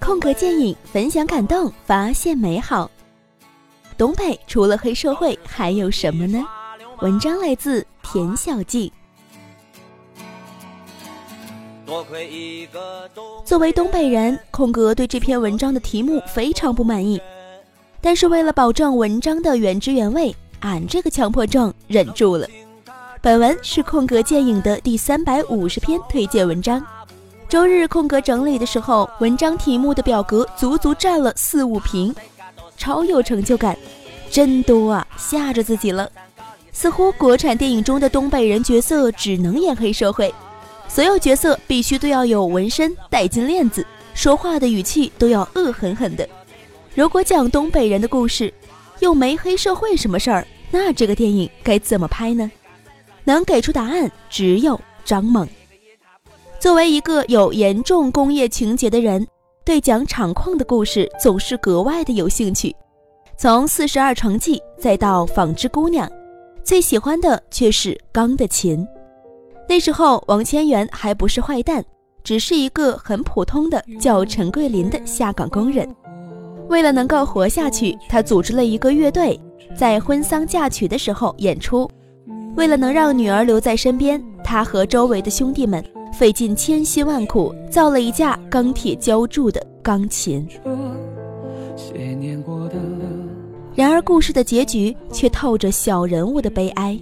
空格电影分享感动，发现美好。东北除了黑社会还有什么呢？文章来自田小静。作为东北人，空格对这篇文章的题目非常不满意，但是为了保证文章的原汁原味，俺这个强迫症忍住了。本文是空格电影的第三百五十篇推荐文章。周日空格整理的时候，文章题目的表格足足占了四五屏。超有成就感，真多啊！吓着自己了。似乎国产电影中的东北人角色只能演黑社会，所有角色必须都要有纹身、戴金链子，说话的语气都要恶狠狠的。如果讲东北人的故事，又没黑社会什么事儿，那这个电影该怎么拍呢？能给出答案只有张猛。作为一个有严重工业情节的人。对讲厂矿的故事总是格外的有兴趣，从《四十二城记》再到《纺织姑娘》，最喜欢的却是钢的琴。那时候王千源还不是坏蛋，只是一个很普通的叫陈桂林的下岗工人。为了能够活下去，他组织了一个乐队，在婚丧嫁娶的时候演出。为了能让女儿留在身边，他和周围的兄弟们。费尽千辛万苦造了一架钢铁浇铸的钢琴，然而故事的结局却透着小人物的悲哀。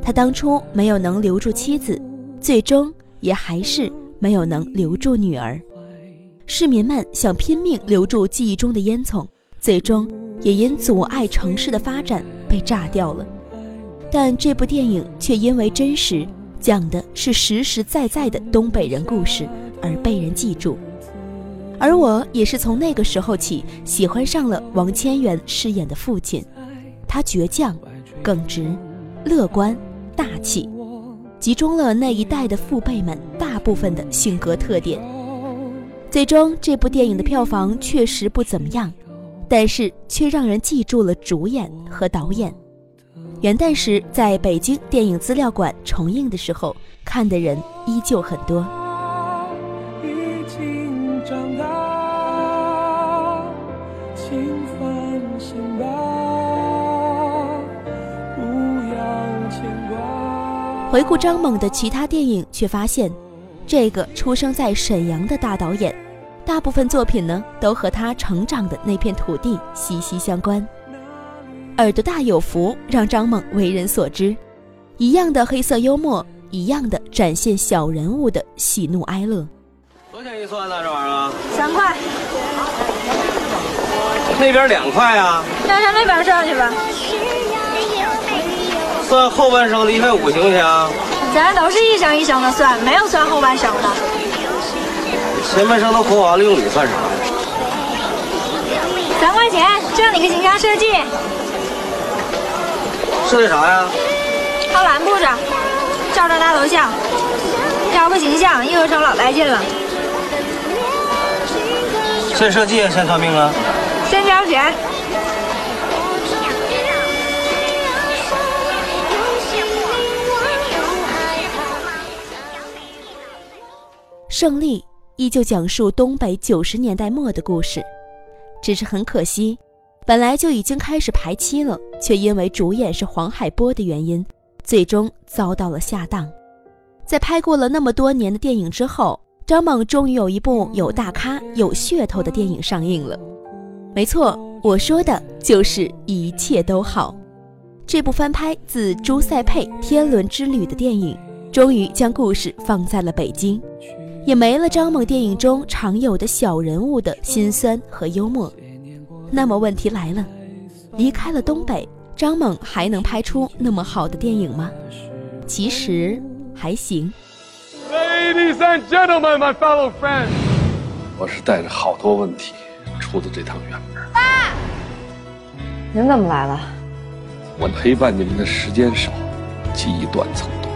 他当初没有能留住妻子，最终也还是没有能留住女儿。市民们想拼命留住记忆中的烟囱，最终也因阻碍城市的发展被炸掉了。但这部电影却因为真实。讲的是实实在在的东北人故事，而被人记住。而我也是从那个时候起喜欢上了王千源饰演的父亲，他倔强、耿直、乐观、大气，集中了那一代的父辈们大部分的性格特点。最终，这部电影的票房确实不怎么样，但是却让人记住了主演和导演。元旦时在北京电影资料馆重映的时候，看的人依旧很多。回顾张猛的其他电影，却发现，这个出生在沈阳的大导演，大部分作品呢都和他成长的那片土地息息相关。耳朵大有福，让张猛为人所知。一样的黑色幽默，一样的展现小人物的喜怒哀乐。多少钱一算呢？这玩意儿？三块。那边两块啊。那上那边上去吧。算后半生的一块五行不行？咱都是一生一生的算，没有算后半生的。前半生都活完了，用你算啥呀？三块钱，这你个形象设计。设计啥呀？靠栏布着，照张大头像，挑个形象，一合成老带劲了。先设计，先算命啊？先交钱。胜利依旧讲述东北九十年代末的故事，只是很可惜。本来就已经开始排期了，却因为主演是黄海波的原因，最终遭到了下档。在拍过了那么多年的电影之后，张猛终于有一部有大咖、有噱头的电影上映了。没错，我说的就是《一切都好》。这部翻拍自朱塞佩《天伦之旅》的电影，终于将故事放在了北京，也没了张猛电影中常有的小人物的辛酸和幽默。那么问题来了，离开了东北，张猛还能拍出那么好的电影吗？其实还行。Ladies and gentlemen, my fellow friends，我是带着好多问题出的这趟远门。爸，您怎么来了？我陪伴你们的时间少，记忆断层多。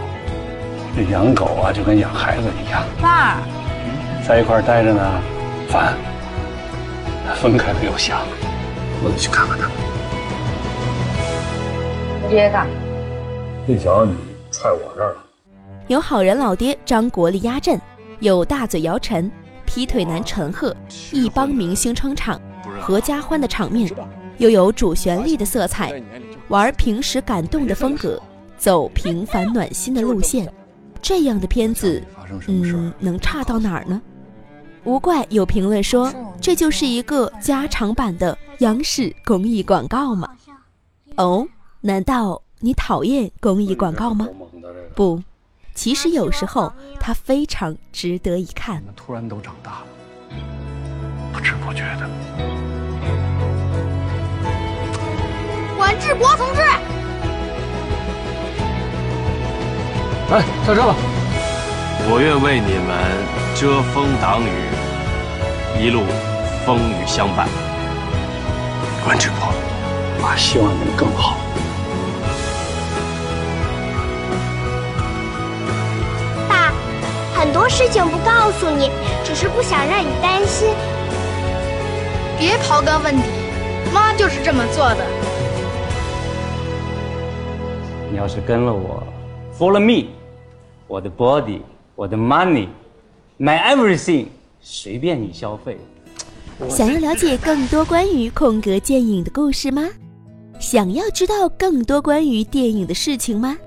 这养狗啊，就跟养孩子一样。爸，在一块待着呢，烦；分开了又想。我得去看看他。爹的？那小子踹我这儿了。有好人老爹张国立压阵，有大嘴姚晨，劈腿男陈赫，一帮明星撑场，合家欢的场面，又有主旋律的色彩，玩平时感动的风格，走平凡暖心的路线，这样的片子，嗯，能差到哪儿呢？无怪有评论说，这就是一个加长版的央视公益广告嘛。哦，难道你讨厌公益广告吗？不，其实有时候它非常值得一看。突然都长大了，不知不觉的。管志国同志，哎，上车吧。我愿为你们遮风挡雨。一路风雨相伴，关志国，妈希望能更好。爸，很多事情不告诉你，只是不想让你担心。别刨根问底，妈就是这么做的。你要是跟了我，follow me，我的 body，我的 money，my everything。随便你消费。想要了解更多关于空格电影的故事吗？想要知道更多关于电影的事情吗？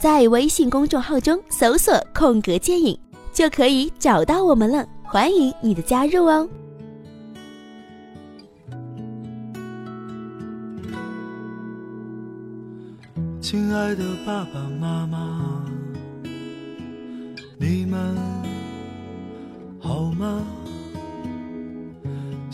在微信公众号中搜索“空格电影”，就可以找到我们了。欢迎你的加入哦！亲爱的爸爸妈妈，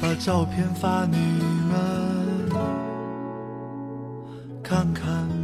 把照片发你们看看。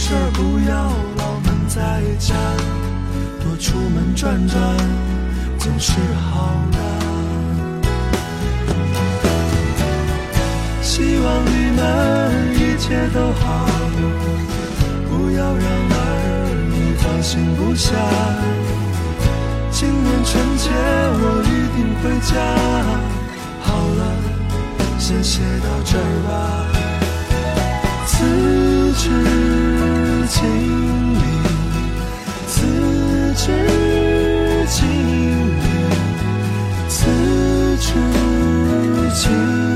没事不要老闷在家，多出门转转总是好的。希望你们一切都好，不要让儿女放心不下。今年春节我一定回家。好了，先写到这儿吧。辞职。锦鲤此致敬礼此致敬